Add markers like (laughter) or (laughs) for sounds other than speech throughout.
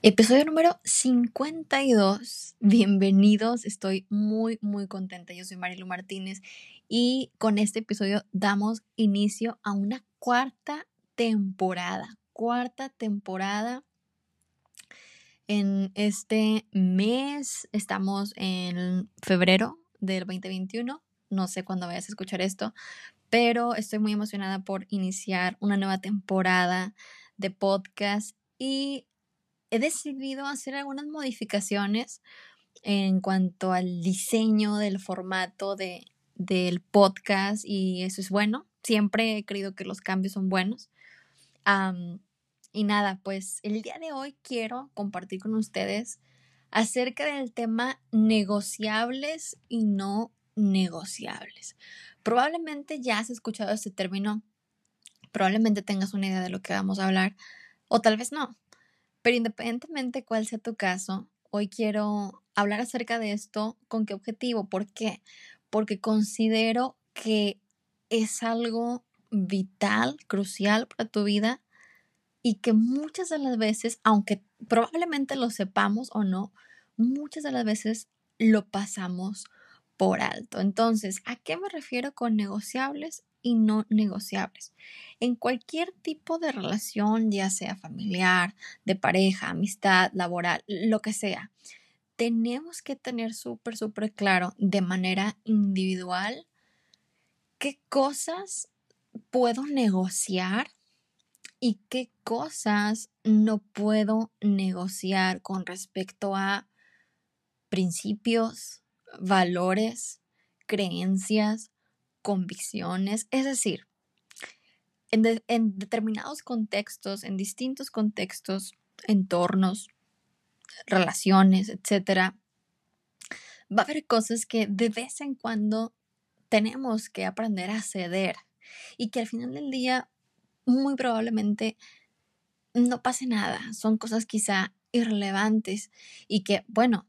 Episodio número 52. Bienvenidos, estoy muy, muy contenta. Yo soy Marilu Martínez y con este episodio damos inicio a una cuarta temporada. Cuarta temporada en este mes. Estamos en febrero del 2021. No sé cuándo vayas a escuchar esto, pero estoy muy emocionada por iniciar una nueva temporada de podcast y he decidido hacer algunas modificaciones en cuanto al diseño del formato de, del podcast y eso es bueno. Siempre he creído que los cambios son buenos. y nada, pues el día de hoy quiero compartir con ustedes acerca del tema negociables y no negociables. Probablemente ya has escuchado este término, probablemente tengas una idea de lo que vamos a hablar o tal vez no. Pero independientemente cuál sea tu caso, hoy quiero hablar acerca de esto. ¿Con qué objetivo? ¿Por qué? Porque considero que es algo vital, crucial para tu vida y que muchas de las veces, aunque probablemente lo sepamos o no, muchas de las veces lo pasamos por alto. Entonces, ¿a qué me refiero con negociables y no negociables? En cualquier tipo de relación, ya sea familiar, de pareja, amistad, laboral, lo que sea, tenemos que tener súper, súper claro de manera individual qué cosas puedo negociar y qué cosas no puedo negociar con respecto a principios, valores, creencias, convicciones. Es decir, en, determinados contextos, en distintos contextos, entornos, relaciones, etcétera, va a haber cosas que de vez en cuando tenemos que aprender a ceder y que al final del día muy probablemente no pase nada. Son cosas quizá irrelevantes y que, bueno,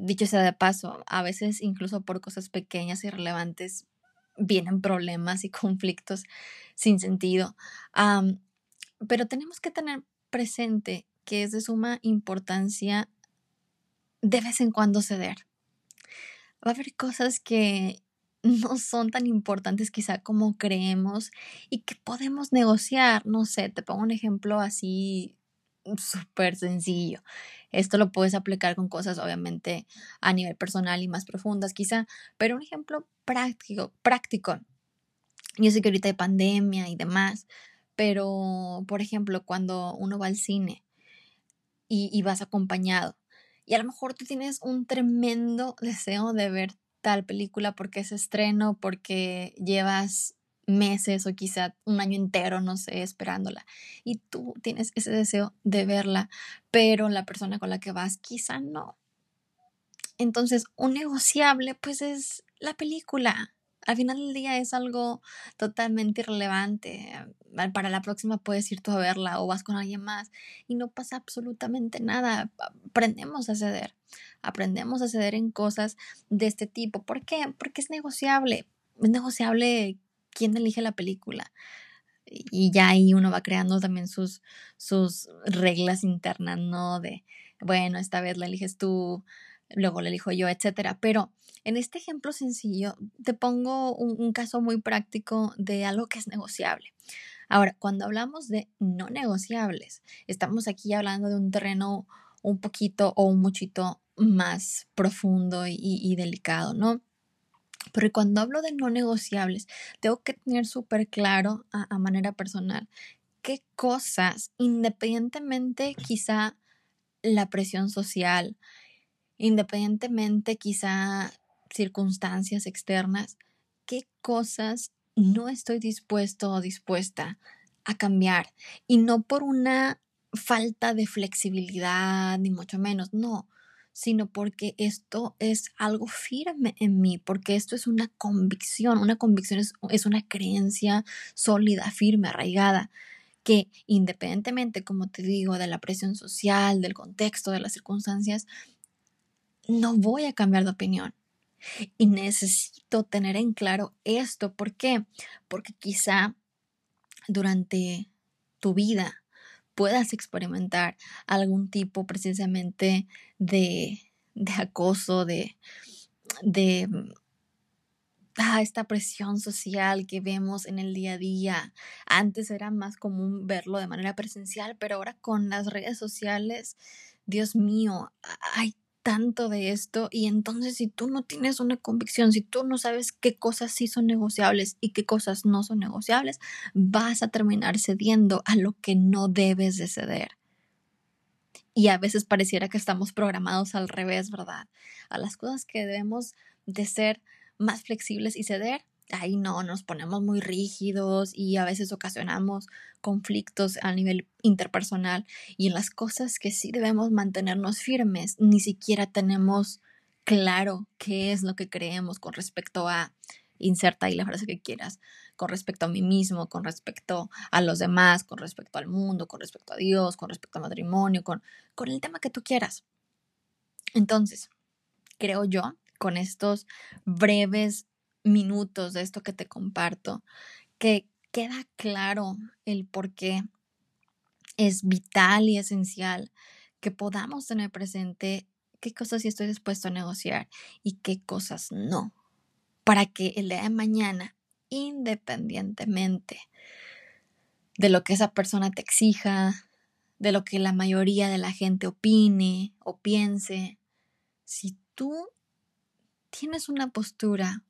dicho sea de paso, a veces incluso por cosas pequeñas y irrelevantes vienen problemas y (laughs) conflictos sin sentido. pero tenemos que tener presente que es de suma importancia de vez en cuando ceder. Va a haber cosas que (laughs) no son tan importantes quizá como creemos y que podemos negociar. No sé, te pongo un ejemplo así súper sencillo. Esto lo puedes aplicar con cosas obviamente a nivel personal y más profundas quizá, pero un ejemplo práctico, práctico. Yo sé que ahorita hay pandemia y demás, pero por ejemplo cuando uno va al cine y, y vas acompañado y a lo mejor tú tienes un tremendo deseo de ver tal película porque es estreno, porque llevas meses o quizá un año entero, no sé, esperándola. Y tú tienes ese deseo de verla, pero la persona con la que vas quizá no. Entonces, un negociable, pues es la película. Al final del día es algo totalmente irrelevante. Para la próxima puedes ir tú a verla o vas con alguien más y no pasa absolutamente nada. Aprendemos a ceder. Aprendemos a ceder en cosas de este tipo. ¿Por qué? Porque es negociable. Es negociable quién elige la película. Y ya ahí uno va creando también sus, sus reglas internas, ¿no? De, bueno, esta vez la eliges tú, luego la elijo yo, etcétera. Pero en este ejemplo sencillo, te pongo un, caso muy práctico de algo que es negociable. Ahora, cuando hablamos de no negociables, estamos aquí hablando de un terreno un poquito o un muchito más profundo y delicado, ¿no? Pero cuando hablo de no negociables, tengo que tener súper claro a, manera personal qué cosas, independientemente quizá la presión social, independientemente quizá circunstancias externas, qué cosas no estoy dispuesto o dispuesta a cambiar. Y no por una falta de flexibilidad, ni mucho menos, no, sino porque esto es algo firme en mí, porque esto es una convicción, una convicción es, una creencia sólida, firme, arraigada, que independientemente, como te digo, de la presión social, del contexto, de las circunstancias, no voy a cambiar de opinión. Y necesito tener en claro esto. ¿Por qué? Porque quizá durante tu vida puedas experimentar algún tipo precisamente de, de acoso, de, de ah, esta presión social que vemos en el día a día. Antes era más común verlo de manera presencial, pero ahora con las redes sociales, Dios mío, hay tanto de esto y entonces si tú no tienes una convicción, si tú no sabes qué cosas sí son negociables y qué cosas no son negociables, vas a terminar cediendo a lo que no debes de ceder. Y a veces pareciera que estamos programados al revés, ¿verdad? A las cosas que debemos de ser más flexibles y ceder, ahí no, nos ponemos muy rígidos y a veces ocasionamos conflictos a nivel interpersonal y en las cosas que sí debemos mantenernos firmes, ni siquiera tenemos claro qué es lo que creemos con respecto a inserta ahí la frase que quieras, con respecto a mí mismo, con respecto a los demás, con respecto al mundo, con respecto a Dios, con respecto al matrimonio, con, con el tema que tú quieras. Entonces, creo yo, con estos breves minutos de esto que te comparto, que queda claro el por qué es vital y esencial que podamos tener presente qué cosas estoy dispuesto a negociar y qué cosas no, para que el día de mañana, independientemente de lo que esa persona te exija, de lo que la mayoría de la gente opine o piense, si tú tienes una postura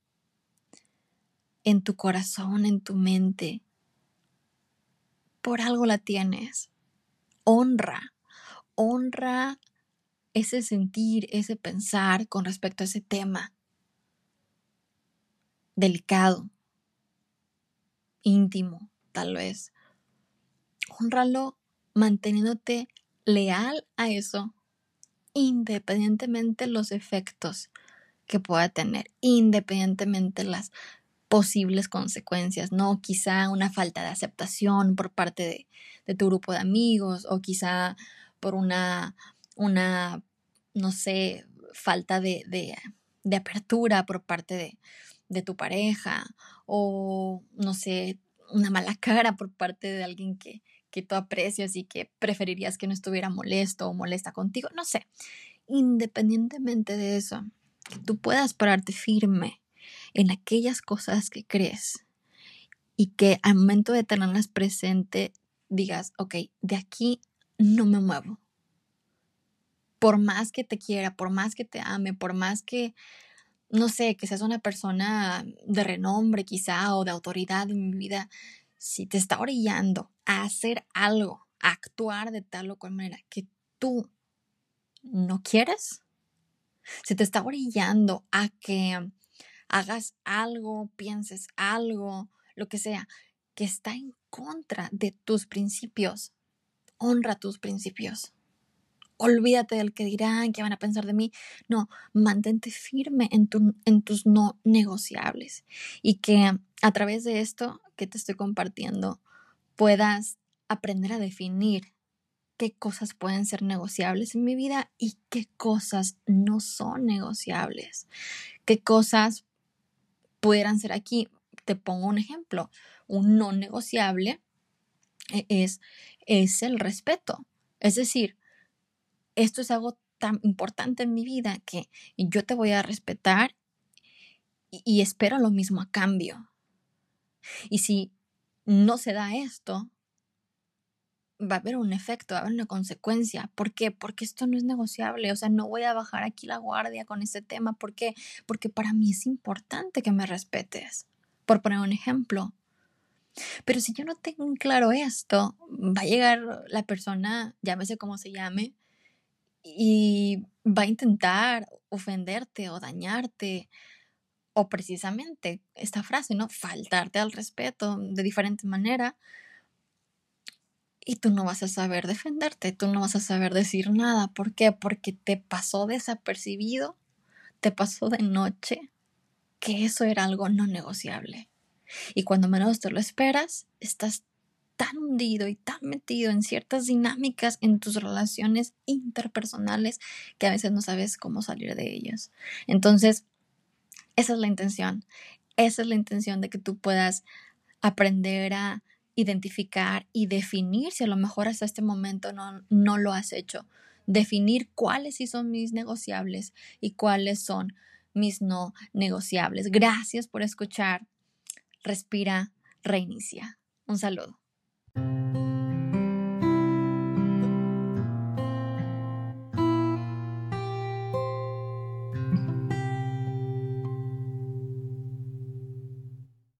en tu corazón, en tu mente. Por algo la tienes. Honra, honra ese sentir, ese pensar con respecto a ese tema delicado, íntimo, tal vez. Honralo manteniéndote leal a eso, independientemente los efectos que pueda tener, independientemente las posibles consecuencias, ¿no? Quizá una falta de aceptación por parte de, tu grupo de amigos o quizá por una, una no sé, falta de, de, apertura por parte de, de tu pareja o, no sé, una mala cara por parte de alguien que, que tú aprecias y que preferirías que no estuviera molesto o molesta contigo, no sé. Independientemente de eso, que tú puedas pararte firme en aquellas cosas que crees y que al momento de tenerlas presente digas, ok, de aquí no me muevo. Por más que te quiera, por más que te ame, por más que, no sé, que seas una persona de renombre quizá o de autoridad en mi vida, si te está orillando a hacer algo, a actuar de tal o cual manera que tú no quieres, si te está orillando a que hagas algo, pienses algo, lo que sea, que está en contra de tus principios. Honra tus principios. Olvídate del que dirán, que van a pensar de mí. No, mantente firme en, en tus no negociables y que a través de esto que te estoy compartiendo puedas aprender a definir qué cosas pueden ser negociables en mi vida y qué cosas no son negociables, qué cosas pudieran ser aquí. Te pongo un ejemplo. Un no negociable e-, es, es el respeto. Es decir, esto es algo tan importante en mi vida que yo te voy a respetar y, y espero lo mismo a cambio. Y si no se da esto, va a haber un efecto, va a haber una consecuencia. ¿Por qué? Porque esto no es negociable. O sea, no voy a bajar aquí la guardia con este tema. ¿Por qué? Porque para mí es importante que me respetes. Por poner un ejemplo. Pero si yo no tengo claro esto, va a llegar la persona, llámese como se llame, y va a intentar ofenderte o dañarte. O precisamente esta frase, ¿no? Faltarte al respeto de diferente manera y tú no vas a saber defenderte, tú no vas a saber decir nada. ¿Por qué? Porque te pasó desapercibido, te pasó de noche, que eso era algo no negociable. Y cuando menos te lo esperas, estás tan hundido y tan metido en ciertas dinámicas en tus relaciones interpersonales que a veces no sabes cómo salir de ellas. Entonces, esa es la intención. Esa es la intención de que tú puedas aprender a identificar y definir si a lo mejor hasta este momento no, no lo has hecho. Definir cuáles sí son mis negociables y cuáles son mis no negociables. Gracias por escuchar. Respira, reinicia. Un saludo.